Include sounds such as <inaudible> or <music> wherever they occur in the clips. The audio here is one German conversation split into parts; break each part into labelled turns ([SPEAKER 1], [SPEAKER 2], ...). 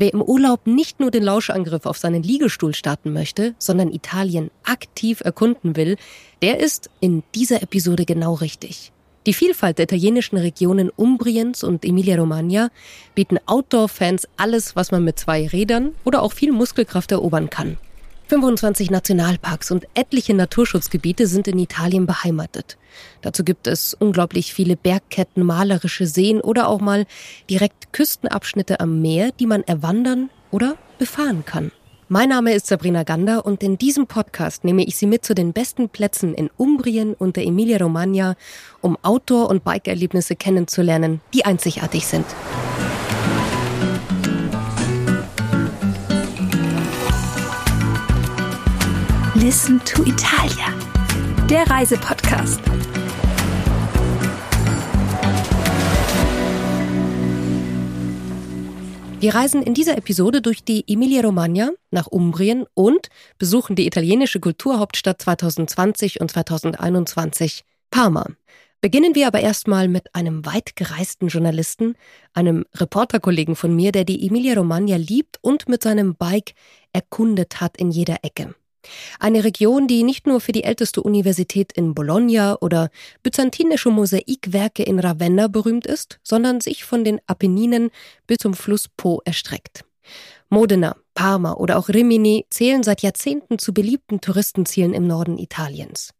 [SPEAKER 1] Wer im Urlaub nicht nur den Lauschangriff auf seinen Liegestuhl starten möchte, sondern Italien aktiv erkunden will, der ist in dieser Episode genau richtig. Die Vielfalt der italienischen Regionen Umbriens und Emilia-Romagna bieten Outdoor-Fans alles, was man mit zwei Rädern oder auch viel Muskelkraft erobern kann. 25 Nationalparks und etliche Naturschutzgebiete sind in Italien beheimatet. Dazu gibt es unglaublich viele Bergketten, malerische Seen oder auch mal direkt Küstenabschnitte am Meer, die man erwandern oder befahren kann. Mein Name ist Sabrina Gander und in diesem Podcast nehme ich Sie mit zu den besten Plätzen in Umbrien und der Emilia-Romagna, um Outdoor- und Bike-Erlebnisse kennenzulernen, die einzigartig sind.
[SPEAKER 2] Listen to Italia, der Reisepodcast.
[SPEAKER 1] Wir reisen in dieser Episode durch die Emilia-Romagna nach Umbrien und besuchen die italienische Kulturhauptstadt 2020 und 2021, Parma. Beginnen wir aber erstmal mit einem weit gereisten Journalisten, einem Reporterkollegen von mir, der die Emilia-Romagna liebt und mit seinem Bike erkundet hat in jeder Ecke. Eine Region, die nicht nur für die älteste Universität in Bologna oder byzantinische Mosaikwerke in Ravenna berühmt ist, sondern sich von den Apenninen bis zum Fluss Po erstreckt. Modena, Parma oder auch Rimini zählen seit Jahrzehnten zu beliebten Touristenzielen im Norden Italiens.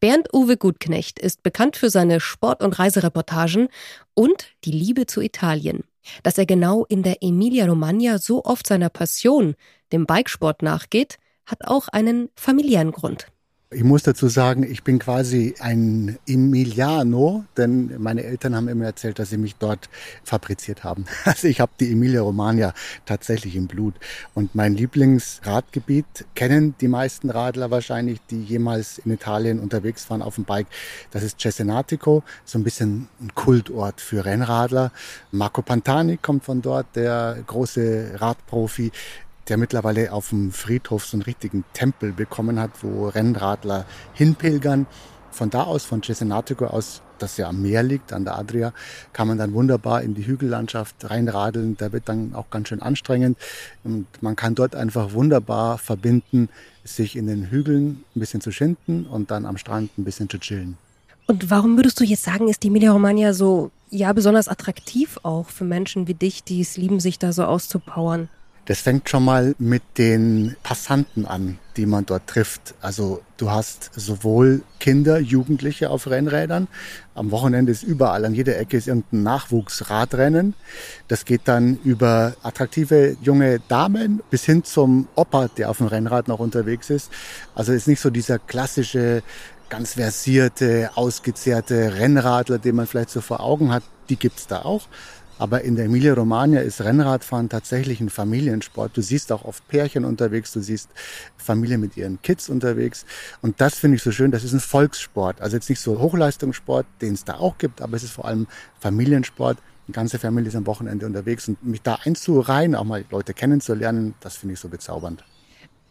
[SPEAKER 1] Bernd Uwe Gutknecht ist bekannt für seine Sport- und Reisereportagen und die Liebe zu Italien. Dass er genau in der Emilia-Romagna so oft seiner Passion, dem Bikesport nachgeht, hat auch einen familiären Grund.
[SPEAKER 3] Ich muss dazu sagen, ich bin quasi ein Emiliano, denn meine Eltern haben immer erzählt, dass sie mich dort fabriziert haben. <laughs> Also ich habe die Emilia Romagna tatsächlich im Blut. Und mein Lieblingsradgebiet kennen die meisten Radler wahrscheinlich, die jemals in Italien unterwegs waren auf dem Bike. Das ist Cesenatico, so ein bisschen ein Kultort für Rennradler. Marco Pantani kommt von dort, der große Radprofi der mittlerweile auf dem Friedhof so einen richtigen Tempel bekommen hat, wo Rennradler hinpilgern. Von da aus, von Cesenatico aus, das ja am Meer liegt, an der Adria, kann man dann wunderbar in die Hügellandschaft reinradeln. Da wird dann auch ganz schön anstrengend. Und man kann dort einfach wunderbar verbinden, sich in den Hügeln ein bisschen zu schinden und dann am Strand ein bisschen zu chillen.
[SPEAKER 1] Und warum würdest du jetzt sagen, ist die Emilia-Romagna so, ja, besonders attraktiv auch für Menschen wie dich, die es lieben, sich da so auszupowern?
[SPEAKER 3] Das fängt schon mal mit den Passanten an, die man dort trifft. Also du hast sowohl Kinder, Jugendliche auf Rennrädern. Am Wochenende ist überall, an jeder Ecke ist irgendein Nachwuchsradrennen. Das geht dann über attraktive junge Damen bis hin zum Opa, der auf dem Rennrad noch unterwegs ist. Also ist nicht so dieser klassische ganz versierte, ausgezehrte Rennradler, den man vielleicht so vor Augen hat. Die gibt's da auch. Aber in der Emilia-Romagna ist Rennradfahren tatsächlich ein Familiensport. Du siehst auch oft Pärchen unterwegs, du siehst Familien mit ihren Kids unterwegs. Und das finde ich so schön, das ist ein Volkssport. Also jetzt nicht so Hochleistungssport, den es da auch gibt, aber es ist vor allem Familiensport. Die ganze Familie ist am Wochenende unterwegs und mich da einzureihen, auch mal Leute kennenzulernen, das finde ich so bezaubernd.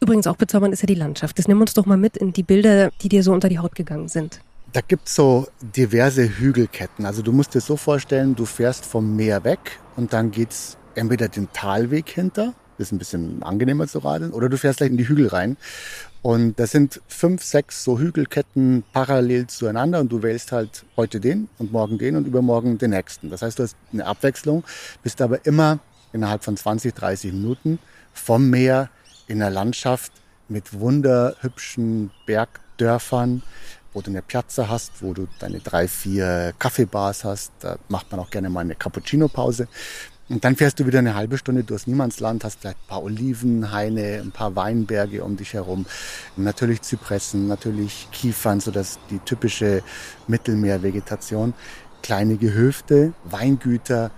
[SPEAKER 1] Übrigens auch bezaubernd ist ja die Landschaft. Das nimm uns doch mal mit in die Bilder, die dir so unter die Haut gegangen sind.
[SPEAKER 3] Da gibt's so diverse Hügelketten. Also du musst dir so vorstellen, du fährst vom Meer weg und dann geht's entweder den Talweg hinter, ist ein bisschen angenehmer zu radeln, oder du fährst gleich in die Hügel rein. Und das sind fünf, sechs so Hügelketten parallel zueinander und du wählst halt heute den und morgen den und übermorgen den nächsten. Das heißt, du hast eine Abwechslung, bist aber immer innerhalb von 20, 30 Minuten vom Meer in der Landschaft mit wunderhübschen Bergdörfern, wo du eine Piazza hast, wo du deine drei, vier Kaffeebars hast. Da macht man auch gerne mal eine Cappuccino-Pause. Und dann fährst du wieder eine halbe Stunde durchs Niemandsland, hast vielleicht ein paar Olivenhaine, ein paar Weinberge um dich herum. Natürlich Zypressen, natürlich Kiefern, so dass die typische Mittelmeervegetation. Kleine Gehöfte, Weingüter,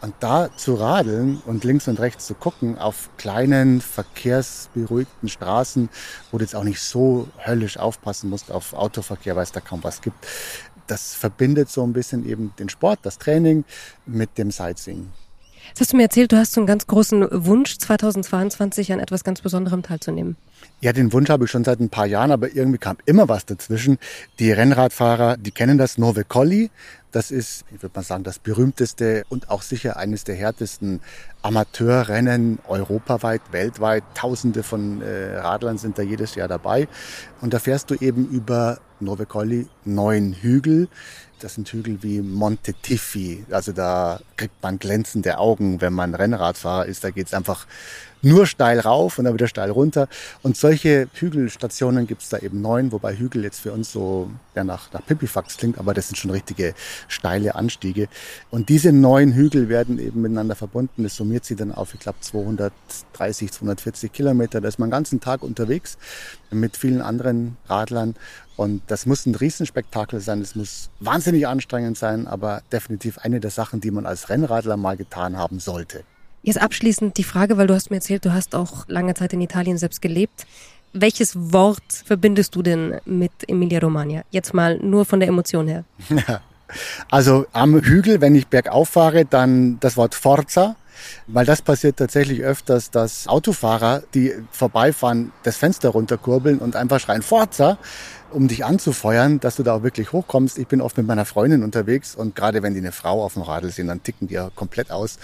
[SPEAKER 3] und da zu radeln und links und rechts zu gucken auf kleinen, verkehrsberuhigten Straßen, wo du jetzt auch nicht so höllisch aufpassen musst auf Autoverkehr, weil es da kaum was gibt, das verbindet so ein bisschen eben den Sport, das Training mit dem Sightseeing.
[SPEAKER 1] Jetzt hast du mir erzählt, du hast so einen ganz großen Wunsch, 2022 an etwas ganz Besonderem teilzunehmen.
[SPEAKER 3] Ja, den Wunsch habe ich schon seit ein paar Jahren, aber irgendwie kam immer was dazwischen. Die Rennradfahrer, die kennen das Nove Colli. Das ist, ich würde mal sagen, das berühmteste und auch sicher eines der härtesten Amateurrennen europaweit, weltweit. Tausende von äh, Radlern sind da jedes Jahr dabei. Und da fährst du eben über Nove Colli neun Hügel. Das sind Hügel wie Monte Tiffi. Also da kriegt man glänzende Augen, wenn man Rennradfahrer ist. Da geht's einfach nur steil rauf und dann wieder steil runter. Und solche Hügelstationen gibt's da eben neun, wobei Hügel jetzt für uns so ja, nach, nach Pipifax klingt, aber das sind schon richtige steile Anstiege. Und diese neun Hügel werden eben miteinander verbunden. Das summiert sie dann auf, ich glaube, 230, 240 Kilometer. Da ist man den ganzen Tag unterwegs mit vielen anderen Radlern. Und das muss ein Riesenspektakel sein. Es muss wahnsinnig anstrengend sein, aber definitiv eine der Sachen, die man als Rennradler mal getan haben sollte.
[SPEAKER 1] Jetzt abschließend die Frage, weil du hast mir erzählt, du hast auch lange Zeit in Italien selbst gelebt. Welches Wort verbindest du denn mit Emilia-Romagna? Jetzt mal nur von der Emotion her.
[SPEAKER 3] Also am Hügel, wenn ich bergauf fahre, dann das Wort Forza, weil das passiert tatsächlich öfters, dass Autofahrer, die vorbeifahren, das Fenster runterkurbeln und einfach schreien Forza um dich anzufeuern, dass du da auch wirklich hochkommst. Ich bin oft mit meiner Freundin unterwegs und gerade wenn die eine Frau auf dem Radl sehen, dann ticken die ja komplett aus.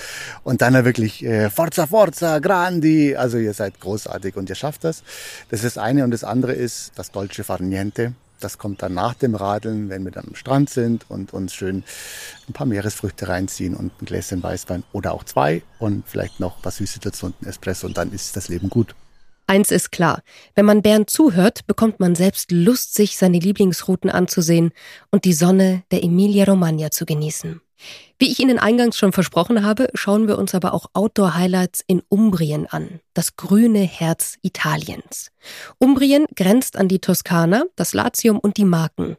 [SPEAKER 3] Und dann wirklich äh, Forza, Forza, Grandi. Also ihr seid großartig und ihr schafft das. Das ist das eine. Und das andere ist das Dolce Farniente. Das kommt dann nach dem Radeln, wenn wir dann am Strand sind und uns schön ein paar Meeresfrüchte reinziehen und ein Gläschen Weißwein oder auch zwei und vielleicht noch was Süßes dazu und ein Espresso und dann ist das Leben gut.
[SPEAKER 1] Eins ist klar, wenn man Bernd zuhört, bekommt man selbst Lust, sich seine Lieblingsrouten anzusehen und die Sonne der Emilia-Romagna zu genießen. Wie ich Ihnen eingangs schon versprochen habe, schauen wir uns aber auch Outdoor-Highlights in Umbrien an, das grüne Herz Italiens. Umbrien grenzt an die Toskana, das Latium und die Marken.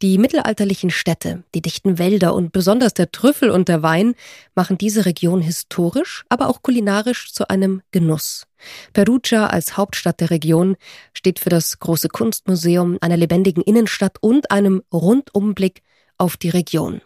[SPEAKER 1] Die mittelalterlichen Städte, die dichten Wälder und besonders der Trüffel und der Wein machen diese Region historisch, aber auch kulinarisch zu einem Genuss. Perugia als Hauptstadt der Region steht für das große Kunstmuseum, einer lebendigen Innenstadt und einem Rundumblick auf die Region.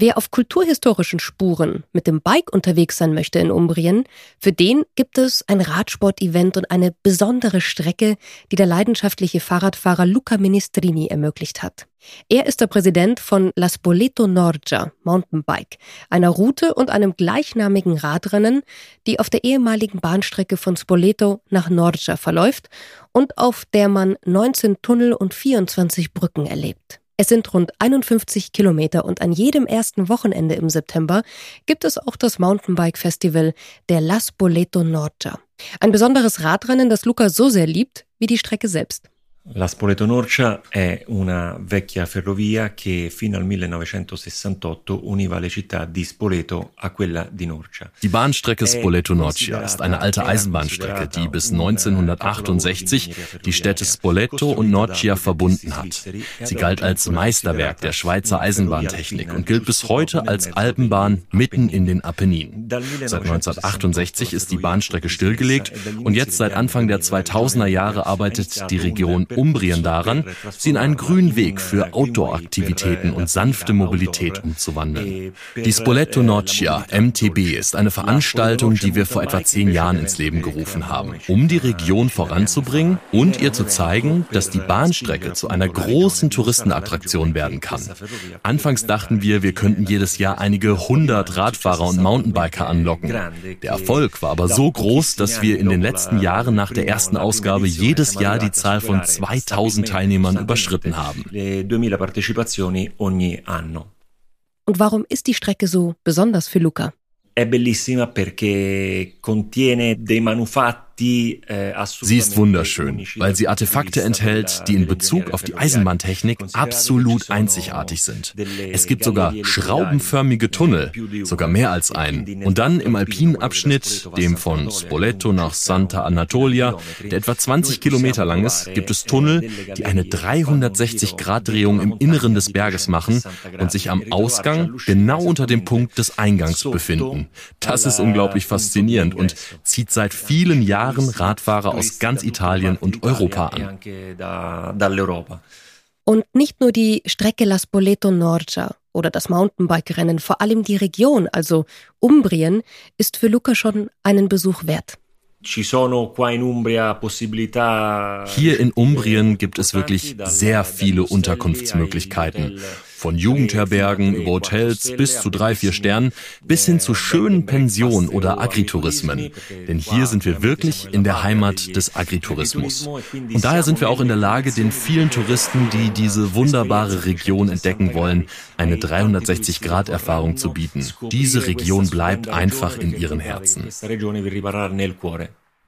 [SPEAKER 1] Wer auf kulturhistorischen Spuren mit dem Bike unterwegs sein möchte in Umbrien, für den gibt es ein Radsport-Event und eine besondere Strecke, die der leidenschaftliche Fahrradfahrer Luca Ministrini ermöglicht hat. Er ist der Präsident von La Spoleto Norgia Mountainbike, einer Route und einem gleichnamigen Radrennen, die auf der ehemaligen Bahnstrecke von Spoleto nach Norgia verläuft und auf der man 19 Tunnel und 24 Brücken erlebt. Es sind rund 51 Kilometer und an jedem ersten Wochenende im September gibt es auch das Mountainbike-Festival der Las Boleto Norcia. Ein besonderes Radrennen, das Luca so sehr liebt wie die Strecke selbst.
[SPEAKER 4] La Spoleto Norcia è una vecchia ferrovia che fino al 1968 univa le città di Spoleto a quella di Norcia.
[SPEAKER 5] Die Bahnstrecke Spoleto Norcia ist eine alte Eisenbahnstrecke, die bis 1968 die Städte Spoleto und Norcia verbunden hat. Sie galt als Meisterwerk der Schweizer Eisenbahntechnik und gilt bis heute als Alpenbahn mitten in den Apenninen. Seit 1968 ist die Bahnstrecke stillgelegt und jetzt seit Anfang der 2000er Jahre arbeitet die Region Umbrien daran, sie in einen grünen Weg für Outdoor-Aktivitäten und sanfte Mobilität umzuwandeln. Die Spoleto Norcia, MTB, ist eine Veranstaltung, die wir vor etwa zehn Jahren ins Leben gerufen haben, um die Region voranzubringen und ihr zu zeigen, dass die Bahnstrecke zu einer großen Touristenattraktion werden kann. Anfangs dachten wir, wir könnten jedes Jahr einige hundert Radfahrer und Mountainbiker anlocken. Der Erfolg war aber so groß, dass wir in den letzten Jahren nach der ersten Ausgabe jedes Jahr die Zahl von 2000 Teilnehmern überschritten haben.
[SPEAKER 1] Und warum ist die Strecke so besonders für Luca?
[SPEAKER 4] È bellissima perché contiene dei manufatti
[SPEAKER 5] sie ist wunderschön, weil sie Artefakte enthält, die in Bezug auf die Eisenbahntechnik absolut einzigartig sind. Es gibt sogar schraubenförmige Tunnel, sogar mehr als einen. Und dann im alpinen Abschnitt, dem von Spoleto nach Santa Anatolia, der etwa 20 Kilometer lang ist, gibt es Tunnel, die eine 360-Grad-Drehung im Inneren des Berges machen und sich am Ausgang genau unter dem Punkt des Eingangs befinden. Das ist unglaublich faszinierend und zieht seit vielen Jahren Jahren Radfahrer aus ganz Italien und Europa an.
[SPEAKER 1] Und nicht nur die Strecke La Spoleto Norcia oder das Mountainbike-Rennen, vor allem die Region, also Umbrien, ist für Luca schon einen Besuch wert.
[SPEAKER 5] Hier in Umbrien gibt es wirklich sehr viele Unterkunftsmöglichkeiten. Von Jugendherbergen über Hotels bis zu drei, vier Sternen bis hin zu schönen Pensionen oder Agritourismen. Denn hier sind wir wirklich in der Heimat des Agritourismus. Und daher sind wir auch in der Lage, den vielen Touristen, die diese wunderbare Region entdecken wollen, eine 360-Grad-Erfahrung zu bieten. Diese Region bleibt einfach in ihren Herzen.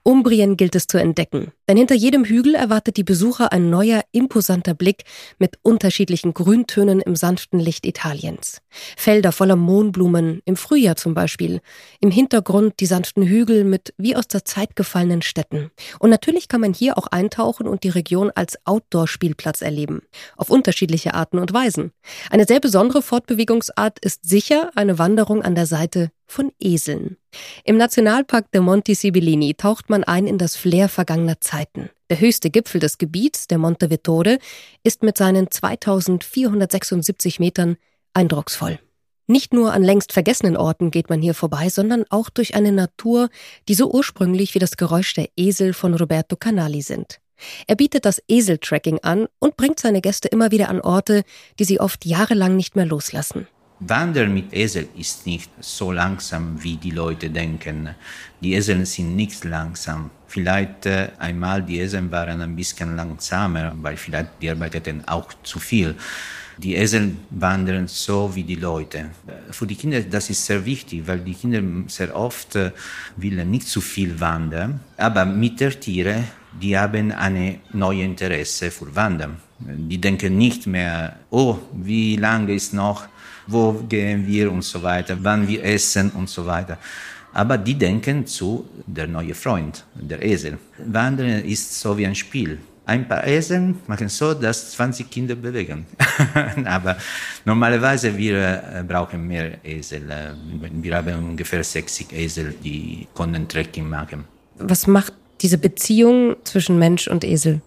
[SPEAKER 1] Umbrien gilt es zu entdecken, denn hinter jedem Hügel erwartet die Besucher ein neuer, imposanter Blick mit unterschiedlichen Grüntönen im sanften Licht Italiens. Felder voller Mohnblumen, im Frühjahr zum Beispiel, im Hintergrund die sanften Hügel mit wie aus der Zeit gefallenen Städten. Und natürlich kann man hier auch eintauchen und die Region als Outdoor-Spielplatz erleben, auf unterschiedliche Arten und Weisen. Eine sehr besondere Fortbewegungsart ist sicher eine Wanderung an der Seite von Eseln. Im Nationalpark der Monti Sibillini taucht man ein in das Flair vergangener Zeiten. Der höchste Gipfel des Gebiets, der Monte Vittore, ist mit seinen 2476 Metern eindrucksvoll. Nicht nur an längst vergessenen Orten geht man hier vorbei, sondern auch durch eine Natur, die so ursprünglich wie das Geräusch der Esel von Roberto Canali sind. Er bietet das Eseltracking an und bringt seine Gäste immer wieder an Orte, die sie oft jahrelang nicht mehr loslassen.
[SPEAKER 6] Wandern mit Esel ist nicht so langsam, wie die Leute denken. Die Esel sind nicht langsam. Vielleicht äh, einmal die Esel waren ein bisschen langsamer, weil vielleicht die arbeiteten auch zu viel. Die Esel wandern so wie die Leute. Für die Kinder das ist sehr wichtig, weil die Kinder sehr oft äh, wollen nicht zu viel wandern, aber mit der Tiere, die haben eine neue Interesse für Wandern. Die denken nicht mehr, oh, wie lange ist noch wo gehen wir und so weiter, wann wir essen und so weiter. Aber die denken zu der neue Freund, der Esel. Wandern ist so wie ein Spiel. Ein paar Esel machen so, dass 20 Kinder bewegen. <laughs> Aber normalerweise wir äh, brauchen mehr Esel. Äh, wir haben ungefähr 60 Esel, die können Trekking machen.
[SPEAKER 1] Was macht diese Beziehung zwischen Mensch und Esel?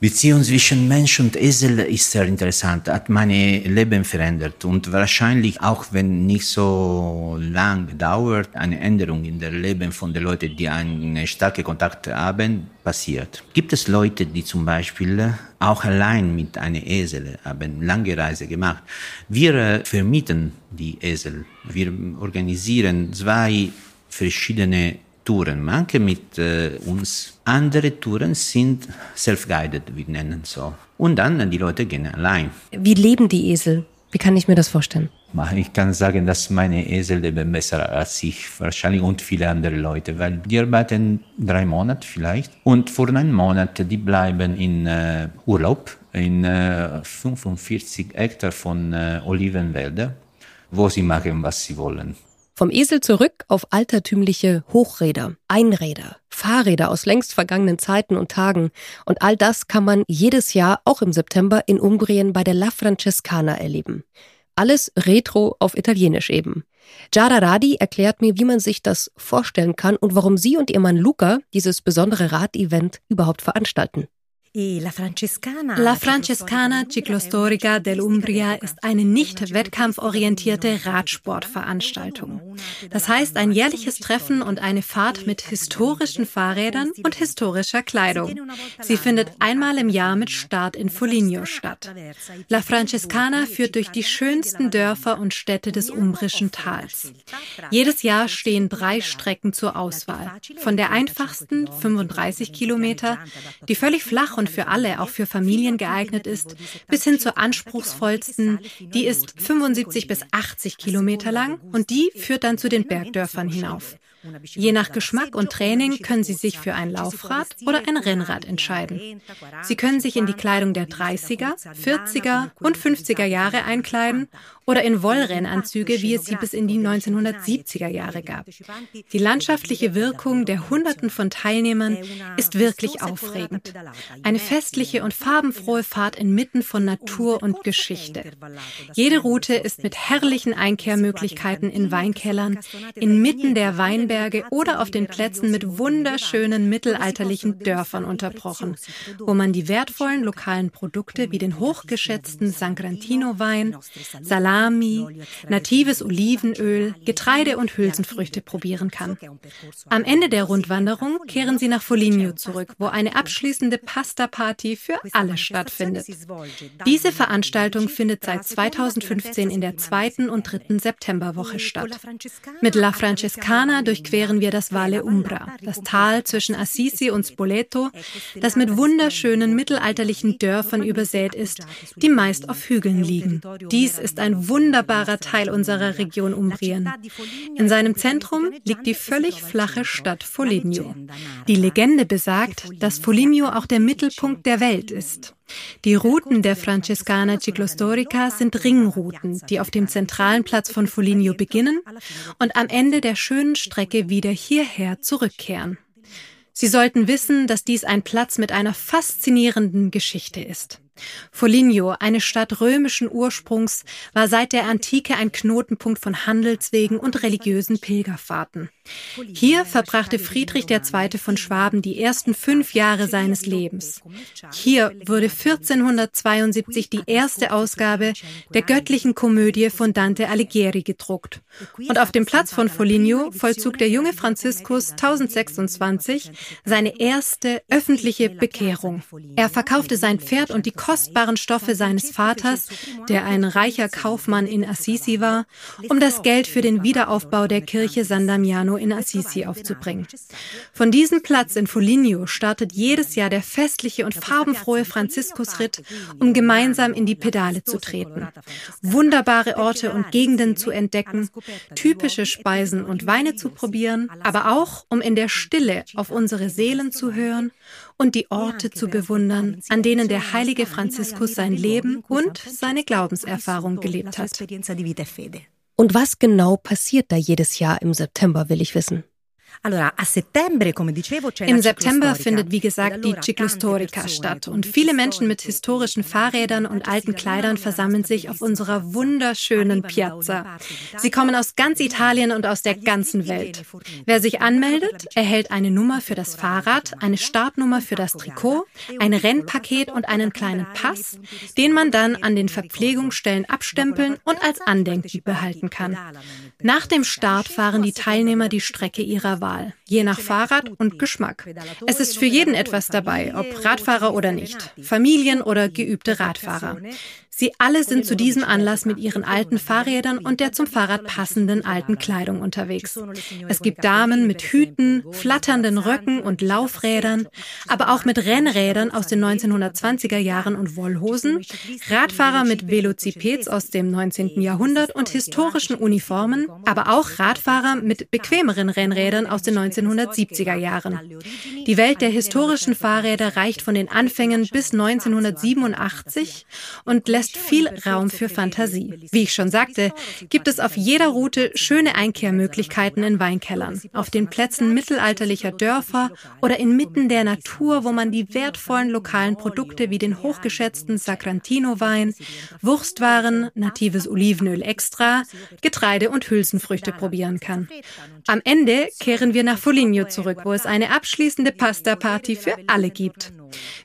[SPEAKER 6] Beziehung zwischen Mensch und Esel ist sehr interessant, hat mein Leben verändert und wahrscheinlich auch wenn nicht so lang dauert, eine Änderung in der Leben von den Leuten, die einen starken Kontakt haben, passiert. Gibt es Leute, die zum Beispiel auch allein mit einem Esel haben lange Reise gemacht? Wir vermieten die Esel. Wir organisieren zwei verschiedene Touren, manche mit äh, uns. Andere Touren sind self-guided, wir nennen so. Und dann die Leute gehen allein.
[SPEAKER 1] Wie leben die Esel? Wie kann ich mir das vorstellen?
[SPEAKER 6] Ich kann sagen, dass meine Esel leben besser als ich wahrscheinlich und viele andere Leute, weil die arbeiten drei Monate vielleicht und vor einem Monat die bleiben in äh, Urlaub in äh, 45 Hektar von äh, Olivenwälder, wo sie machen, was sie wollen.
[SPEAKER 1] Vom Esel zurück auf altertümliche Hochräder, Einräder, Fahrräder aus längst vergangenen Zeiten und Tagen. Und all das kann man jedes Jahr, auch im September, in Umbrien bei der La Francescana erleben. Alles retro auf Italienisch eben. Giada Radi erklärt mir, wie man sich das vorstellen kann und warum sie und ihr Mann Luca dieses besondere Radevent überhaupt veranstalten.
[SPEAKER 7] La Francescana Ciclostorica dell'Umbria ist eine nicht wettkampforientierte Radsportveranstaltung. Das heißt ein jährliches Treffen und eine Fahrt mit historischen Fahrrädern und historischer Kleidung. Sie findet einmal im Jahr mit Start in Foligno statt. La Francescana führt durch die schönsten Dörfer und Städte des umbrischen Tals. Jedes Jahr stehen drei Strecken zur Auswahl. Von der einfachsten, 35 Kilometer, die völlig flach und und für alle, auch für Familien geeignet ist, bis hin zur anspruchsvollsten, die ist 75 bis 80 Kilometer lang und die führt dann zu den Bergdörfern hinauf. Je nach Geschmack und Training können Sie sich für ein Laufrad oder ein Rennrad entscheiden. Sie können sich in die Kleidung der 30er, 40er und 50er Jahre einkleiden oder in Wollrennanzüge, wie es sie bis in die 1970er Jahre gab. Die landschaftliche Wirkung der Hunderten von Teilnehmern ist wirklich aufregend. Eine festliche und farbenfrohe Fahrt inmitten von Natur und Geschichte. Jede Route ist mit herrlichen Einkehrmöglichkeiten in Weinkellern, inmitten der Weinberge Weinberge oder auf den Plätzen mit wunderschönen mittelalterlichen Dörfern unterbrochen, wo man die wertvollen lokalen Produkte wie den hochgeschätzten Sangrantino-Wein, Salami, natives Olivenöl, Getreide und Hülsenfrüchte probieren kann. Am Ende der Rundwanderung kehren sie nach Foligno zurück, wo eine abschließende Pasta-Party für alle stattfindet. Diese Veranstaltung findet seit 2015 in der zweiten und dritten Septemberwoche statt. Mit La Francescana durchqueren wir das Valle Umbra, das Tal zwischen Assisi und Spoleto, das mit wunderschönen mittelalterlichen Dörfern übersät ist, die meist auf Hügeln liegen. Dies ist ein wunderbarer Teil unserer Region Umbrien. In seinem Zentrum liegt die völlig flache Stadt Foligno. Die Legende besagt, dass Foligno auch der Mittelpunkt der Welt ist. Die Routen der Francescana Ciclostorica sind Ringrouten, die auf dem zentralen Platz von Foligno beginnen und am Ende der schönen Strecke wieder hierher zurückkehren. Sie sollten wissen, dass dies ein Platz mit einer faszinierenden Geschichte ist. Foligno, eine Stadt römischen Ursprungs, war seit der Antike ein Knotenpunkt von Handelswegen und religiösen Pilgerfahrten. Hier verbrachte Friedrich II. von Schwaben die ersten fünf Jahre seines Lebens. Hier wurde 1472 die erste Ausgabe der göttlichen Komödie von Dante Alighieri gedruckt. Und auf dem Platz von Foligno vollzog der junge Franziskus 1026 seine erste öffentliche Bekehrung. Er verkaufte sein Pferd und die kostbaren Stoffe seines Vaters, der ein reicher Kaufmann in Assisi war, um das Geld für den Wiederaufbau der Kirche San Damiano in Assisi aufzubringen. Von diesem Platz in Foligno startet jedes Jahr der festliche und farbenfrohe Franziskusritt, um gemeinsam in die Pedale zu treten, wunderbare Orte und Gegenden zu entdecken, typische Speisen und Weine zu probieren, aber auch um in der Stille auf unsere Seelen zu hören und die Orte zu bewundern, an denen der heilige Franziskus sein Leben und seine Glaubenserfahrung gelebt hat.
[SPEAKER 1] Und was genau passiert da jedes Jahr im September, will ich wissen.
[SPEAKER 7] Im September findet, wie gesagt, die Ciclostorica statt und viele Menschen mit historischen Fahrrädern und alten Kleidern versammeln sich auf unserer wunderschönen Piazza. Sie kommen aus ganz Italien und aus der ganzen Welt. Wer sich anmeldet, erhält eine Nummer für das Fahrrad, eine Startnummer für das Trikot, ein Rennpaket und einen kleinen Pass, den man dann an den Verpflegungsstellen abstempeln und als Andenken behalten kann. Nach dem Start fahren die Teilnehmer die Strecke ihrer Wahl, je nach Fahrrad und Geschmack. Es ist für jeden etwas dabei, ob Radfahrer oder nicht, Familien oder geübte Radfahrer. Sie alle sind zu diesem Anlass mit ihren alten Fahrrädern und der zum Fahrrad passenden alten Kleidung unterwegs. Es gibt Damen mit Hüten, flatternden Röcken und Laufrädern, aber auch mit Rennrädern aus den 1920er Jahren und Wollhosen, Radfahrer mit Velocipeds aus dem 19. Jahrhundert und historischen Uniformen, aber auch Radfahrer mit bequemeren Rennrädern aus den 1970er Jahren. Die Welt der historischen Fahrräder reicht von den Anfängen bis 1987 und lässt viel Raum für Fantasie. Wie ich schon sagte, gibt es auf jeder Route schöne Einkehrmöglichkeiten in Weinkellern, auf den Plätzen mittelalterlicher Dörfer oder inmitten der Natur, wo man die wertvollen lokalen Produkte wie den hochgeschätzten Sacrantino-Wein, Wurstwaren, natives Olivenöl extra, Getreide und Hülsenfrüchte probieren kann. Am Ende kehren wir nach Foligno zurück, wo es eine abschließende Pasta-Party für alle gibt.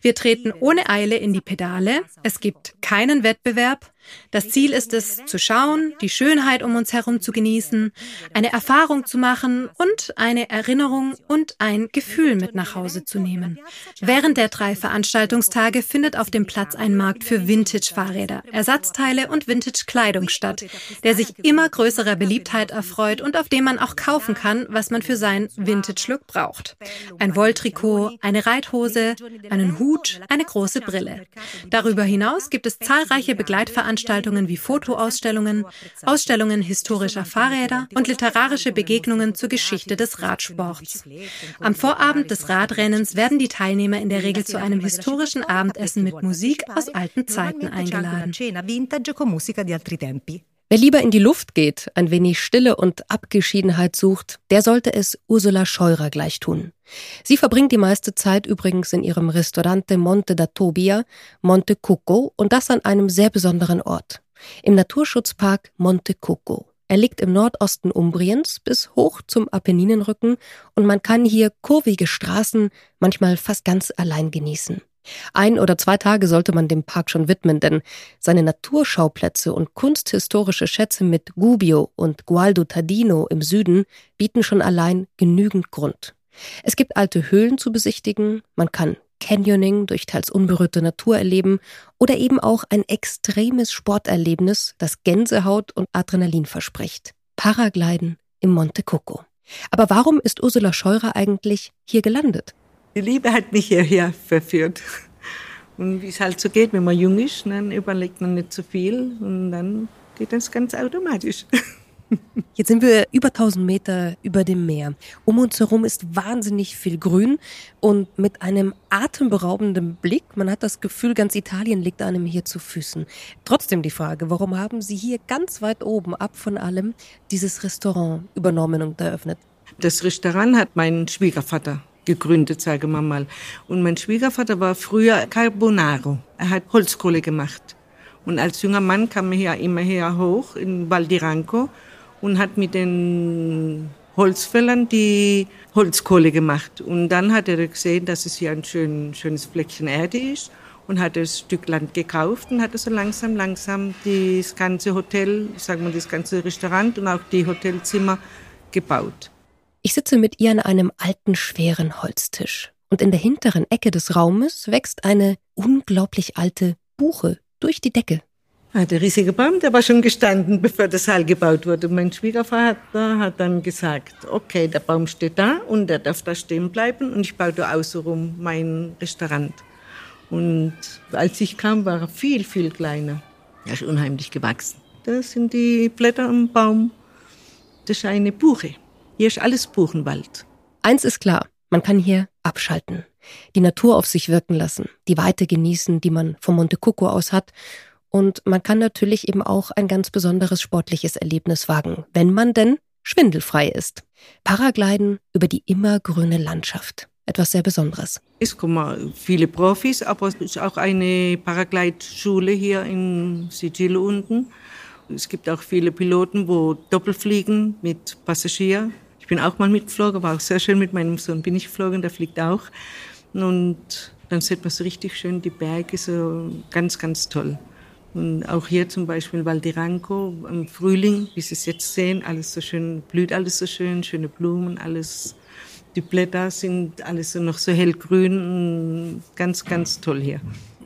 [SPEAKER 7] Wir treten ohne Eile in die Pedale. Es gibt keinen Wettbewerb. Das Ziel ist es, zu schauen, die Schönheit um uns herum zu genießen, eine Erfahrung zu machen und eine Erinnerung und ein Gefühl mit nach Hause zu nehmen. Während der drei Veranstaltungstage findet auf dem Platz ein Markt für Vintage-Fahrräder, Ersatzteile und Vintage-Kleidung statt, der sich immer größerer Beliebtheit erfreut und auf dem man auch kaufen kann, was man für seinen Vintage-Look braucht. Ein Wolltrikot, eine Reithose, einen Hut, eine große Brille. Darüber hinaus gibt es zahlreiche Begleitveranstaltungen Veranstaltungen wie Fotoausstellungen, Ausstellungen historischer Fahrräder und literarische Begegnungen zur Geschichte des Radsports. Am Vorabend des Radrennens werden die Teilnehmer in der Regel zu einem historischen Abendessen mit Musik aus alten Zeiten eingeladen.
[SPEAKER 1] Wer lieber in die Luft geht, ein wenig Stille und Abgeschiedenheit sucht, der sollte es Ursula Scheurer gleich tun. Sie verbringt die meiste Zeit übrigens in ihrem Restaurante Monte da Tobia, Monte Cucco, und das an einem sehr besonderen Ort, im Naturschutzpark Monte Cucco. Er liegt im Nordosten Umbriens bis hoch zum Apenninenrücken und man kann hier kurvige Straßen manchmal fast ganz allein genießen. Ein oder zwei Tage sollte man dem Park schon widmen, denn seine Naturschauplätze und kunsthistorische Schätze mit Gubbio und Gualdo Tadino im Süden bieten schon allein genügend Grund. Es gibt alte Höhlen zu besichtigen, man kann Canyoning durch teils unberührte Natur erleben oder eben auch ein extremes Sporterlebnis, das Gänsehaut und Adrenalin verspricht. Paragliden im Monte Coco. Aber warum ist Ursula Scheurer eigentlich hier gelandet?
[SPEAKER 8] Die Liebe hat mich hierher verführt. Und wie es halt so geht, wenn man jung ist, dann überlegt man nicht so viel und dann geht das ganz automatisch. <laughs>
[SPEAKER 1] Jetzt sind wir über 1000 Meter über dem Meer. Um uns herum ist wahnsinnig viel Grün und mit einem atemberaubenden Blick. Man hat das Gefühl, ganz Italien liegt einem hier zu Füßen. Trotzdem die Frage, warum haben Sie hier ganz weit oben ab von allem dieses Restaurant übernommen und eröffnet?
[SPEAKER 8] Das Restaurant hat mein Schwiegervater gegründet, sagen wir mal. Und mein Schwiegervater war früher Carbonaro. Er hat Holzkohle gemacht. Und als junger Mann kam er hier immer her hoch in Val di Ranco und hat mit den Holzfällern die Holzkohle gemacht. Und dann hat er gesehen, dass es hier ein schön, schönes Fleckchen Erde ist und hat das Stück Land gekauft und hat so langsam, langsam das ganze Hotel, ich sage mal das ganze Restaurant und auch die Hotelzimmer gebaut.
[SPEAKER 1] Ich sitze mit ihr an einem alten, schweren Holztisch. Und in der hinteren Ecke des Raumes wächst eine unglaublich alte Buche durch die Decke.
[SPEAKER 8] Ah, der riesige Baum, der war schon gestanden, bevor das Saal gebaut wurde. Mein Schwiegervater hat dann gesagt, okay, der Baum steht da und der darf da stehen bleiben und ich baue da außenrum mein Restaurant. Und als ich kam, war er viel, viel kleiner. Er ist unheimlich gewachsen. Das sind die Blätter am Baum. Das ist eine Buche. Hier ist alles Buchenwald.
[SPEAKER 1] Eins ist klar, man kann hier abschalten, die Natur auf sich wirken lassen, die Weite genießen, die man vom Monte Cuco aus hat und man kann natürlich eben auch ein ganz besonderes sportliches Erlebnis wagen, wenn man denn schwindelfrei ist. Paragliden über die immergrüne Landschaft. Etwas sehr Besonderes.
[SPEAKER 8] Es kommen viele Profis, aber es ist auch eine Paraglide-Schule hier in Sigillo unten. Es gibt auch viele Piloten, wo doppelfliegen mit Passagier. Ich bin auch mal mitgeflogen, war auch sehr schön mit meinem Sohn bin ich geflogen, der fliegt auch. Und dann sieht man so richtig schön die Berge, so ganz, ganz toll. Und auch hier zum Beispiel Valdiranco im Frühling, wie Sie es jetzt sehen, alles so schön, blüht alles so schön, schöne Blumen, alles, die Blätter sind alles so noch so hellgrün, ganz, ganz toll hier.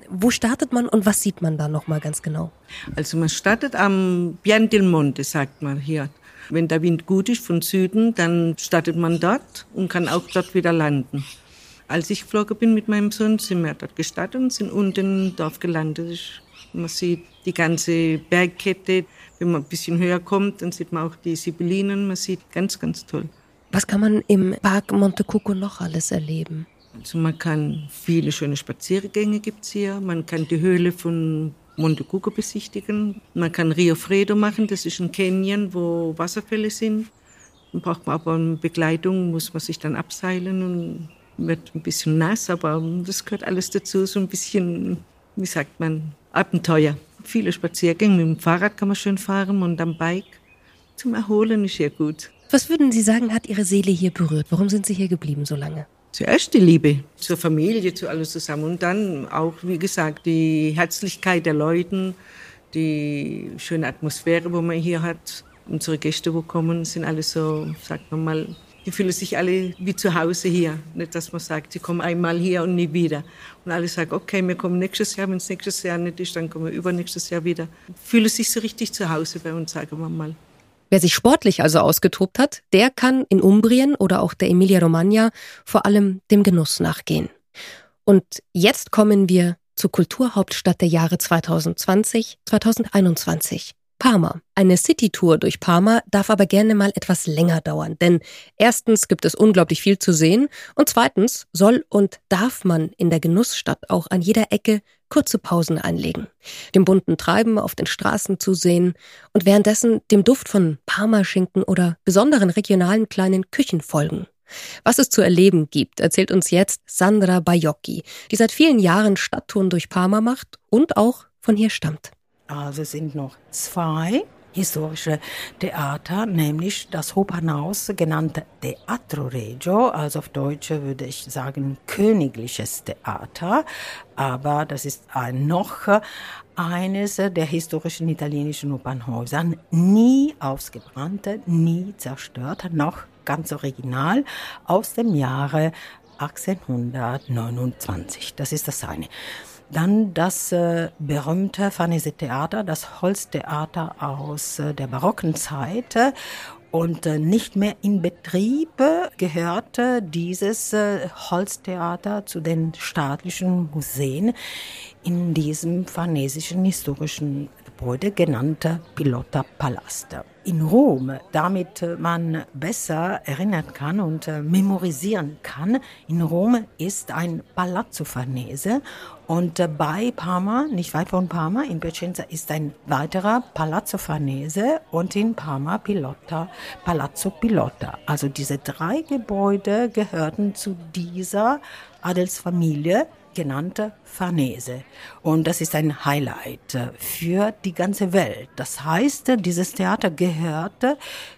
[SPEAKER 1] Wo startet man und was sieht man da nochmal ganz genau?
[SPEAKER 8] Also man startet am Pian del Monte, sagt man hier. Wenn der Wind gut ist von Süden, dann startet man dort und kann auch dort wieder landen. Als ich geflogen bin mit meinem Sohn, sind wir dort gestartet und sind unten im Dorf gelandet. Man sieht die ganze Bergkette. Wenn man ein bisschen höher kommt, dann sieht man auch die Sibyllinen. Man sieht ganz, ganz toll.
[SPEAKER 1] Was kann man im Park Monte Cuco noch alles erleben?
[SPEAKER 8] Also man kann viele schöne Spaziergänge gibt's hier. Man kann die Höhle von Monte Cuco besichtigen. Man kann Rio Fredo machen. Das ist ein Canyon, wo Wasserfälle sind. Dann braucht man aber eine Begleitung, muss man sich dann abseilen und wird ein bisschen nass, aber das gehört alles dazu. So ein bisschen, wie sagt man, Abenteuer. Viele Spaziergänge. Mit dem Fahrrad kann man schön fahren und am Bike. Zum Erholen ist sehr gut.
[SPEAKER 1] Was würden Sie sagen, hat Ihre Seele hier berührt? Warum sind Sie hier geblieben so lange?
[SPEAKER 8] Zuerst die Liebe zur Familie, zu alles zusammen. Und dann auch, wie gesagt, die Herzlichkeit der Leute, die schöne Atmosphäre, wo man hier hat. Unsere Gäste, wo kommen, sind alle so, sagt man mal, die fühlen sich alle wie zu Hause hier. Nicht, dass man sagt, sie kommen einmal hier und nie wieder. Und alle sagen, okay, wir kommen nächstes Jahr, wenn es nächstes Jahr nicht ist, dann kommen wir übernächstes Jahr wieder. Fühlen sich so richtig zu Hause bei uns, sagen wir mal.
[SPEAKER 1] Wer sich sportlich also ausgetobt hat, der kann in Umbrien oder auch der Emilia-Romagna vor allem dem Genuss nachgehen. Und jetzt kommen wir zur Kulturhauptstadt der Jahre 2020, 2021. Parma. Eine City-Tour durch Parma darf aber gerne mal etwas länger dauern, denn erstens gibt es unglaublich viel zu sehen und zweitens soll und darf man in der Genussstadt auch an jeder Ecke kurze Pausen einlegen, dem bunten Treiben auf den Straßen zusehen und währenddessen dem Duft von Parmaschinken oder besonderen regionalen kleinen Küchen folgen. Was es zu erleben gibt, erzählt uns jetzt Sandra Bajocchi, die seit vielen Jahren Stadttouren durch Parma macht und auch von hier stammt.
[SPEAKER 9] Also sind noch zwei historische Theater, nämlich das Opernhaus genannte Teatro Regio, also auf Deutsch würde ich sagen königliches Theater, aber das ist ein noch eines der historischen italienischen Opernhäuser, nie ausgebrannt, nie zerstört, noch ganz original aus dem Jahre 1829. Das ist das eine. Dann das äh, berühmte Farnese Theater, das Holztheater aus äh, der barocken Zeit. Und äh, nicht mehr in Betrieb gehörte dieses äh, Holztheater zu den staatlichen Museen in diesem farnesischen historischen Gebäude genannte Pilota Palast. In Rom, damit man besser erinnern kann und äh, memorisieren kann, in Rom ist ein Palazzo Farnese und äh, bei Parma, nicht weit von Parma, in Piacenza ist ein weiterer Palazzo Farnese und in Parma Pilota, Palazzo Pilota. Also diese drei Gebäude gehörten zu dieser Adelsfamilie genannte Farnese. Und das ist ein Highlight äh, für die ganze Welt. Das heißt, dieses Theater gehörte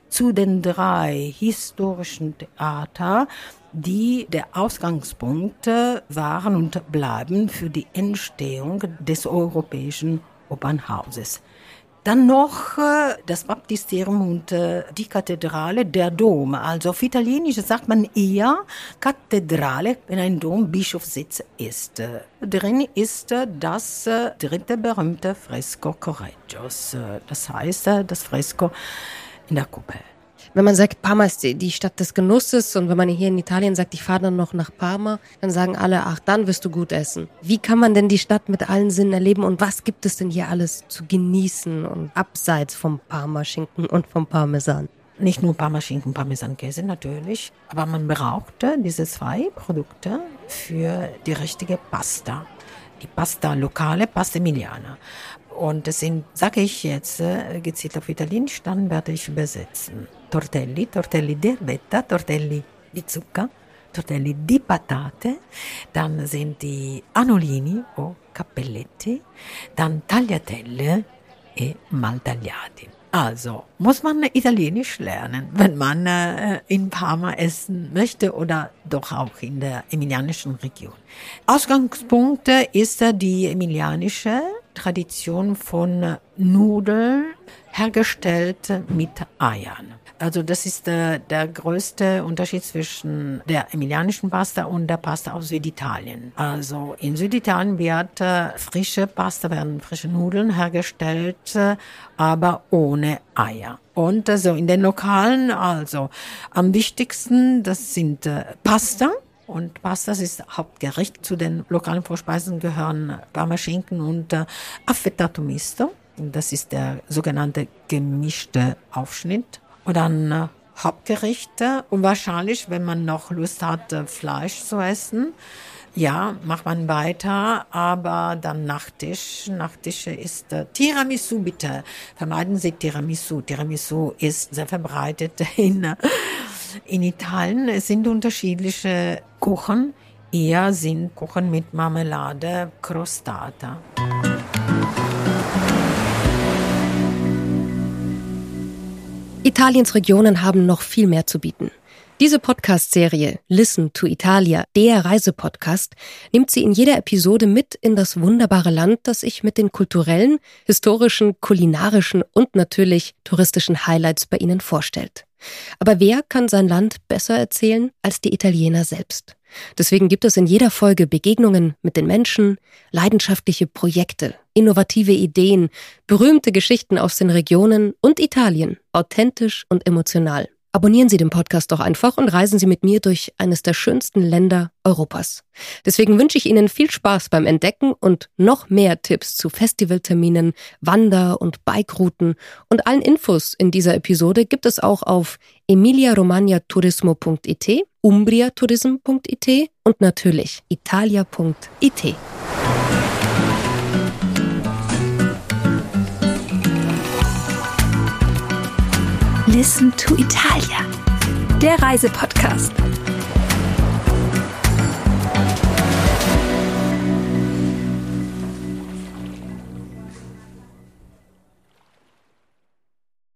[SPEAKER 9] zu den drei historischen Theater, die der Ausgangspunkt waren und bleiben für die Entstehung des europäischen Opernhauses. Dann noch äh, das Baptisterium und äh, die Kathedrale, der Dom. Also auf Italienisch sagt man eher Kathedrale, wenn ein Dom Bischofssitz ist. Äh, drin ist äh, das äh, dritte berühmte Fresko Correggios. Äh, das heißt, das Fresko in der Kuppel.
[SPEAKER 1] Wenn man sagt, Parma ist die Stadt des Genusses und wenn man hier in Italien sagt, ich fahre dann noch nach Parma, dann sagen alle, ach, dann wirst du gut essen. Wie kann man denn die Stadt mit allen Sinnen erleben und was gibt es denn hier alles zu genießen und abseits vom Parma-Schinken und vom Parmesan?
[SPEAKER 9] Nicht nur Parmaschinken, Parmesankäse natürlich, aber man brauchte diese zwei Produkte für die richtige Pasta. Die Pasta lokale, Pasta Emiliana. Und das sind, sage ich jetzt, äh, gezielt auf Italienisch, dann werde ich übersetzen. Tortelli, Tortelli di erbetta, Tortelli di Zucca, Tortelli di Patate, dann sind die Anolini o Cappelletti, dann Tagliatelle e Maltagliati. Also muss man Italienisch lernen, wenn man äh, in Parma essen möchte oder doch auch in der emilianischen Region. Ausgangspunkt ist die emilianische Tradition von Nudeln hergestellt mit Eiern. Also das ist der, der größte Unterschied zwischen der emilianischen Pasta und der Pasta aus Süditalien. Also in Süditalien wird äh, frische Pasta, werden frische Nudeln hergestellt, äh, aber ohne Eier. Und also in den Lokalen, also am wichtigsten, das sind äh, Pasta, und Pasta ist Hauptgericht. Zu den lokalen Vorspeisen gehören Parmaschinken und äh, Affettato Misto. Das ist der sogenannte gemischte Aufschnitt. Und dann äh, Hauptgerichte und wahrscheinlich, wenn man noch Lust hat, äh, Fleisch zu essen, ja, macht man weiter, aber dann Nachtisch. Nachtisch ist äh, Tiramisu, bitte. Vermeiden Sie Tiramisu. Tiramisu ist sehr verbreitet <laughs> in, äh, in Italien. Sind unterschiedliche Kuchen. Eher sind Kuchen mit Marmelade, Crostata.
[SPEAKER 1] Italiens Regionen haben noch viel mehr zu bieten. Diese Podcast-Serie Listen to Italia, der Reisepodcast, nimmt sie in jeder Episode mit in das wunderbare Land, das sich mit den kulturellen, historischen, kulinarischen und natürlich touristischen Highlights bei Ihnen vorstellt. Aber wer kann sein Land besser erzählen als die Italiener selbst? Deswegen gibt es in jeder Folge Begegnungen mit den Menschen, leidenschaftliche Projekte, innovative Ideen, berühmte Geschichten aus den Regionen und Italien, authentisch und emotional. Abonnieren Sie den Podcast doch einfach und reisen Sie mit mir durch eines der schönsten Länder Europas. Deswegen wünsche ich Ihnen viel Spaß beim Entdecken und noch mehr Tipps zu Festivalterminen, Wander- und Bikerouten und allen Infos in dieser Episode gibt es auch auf emiliaromagnaturismo.it, umbriatourism.it und natürlich italia.it.
[SPEAKER 2] Listen to Italia, der Reisepodcast.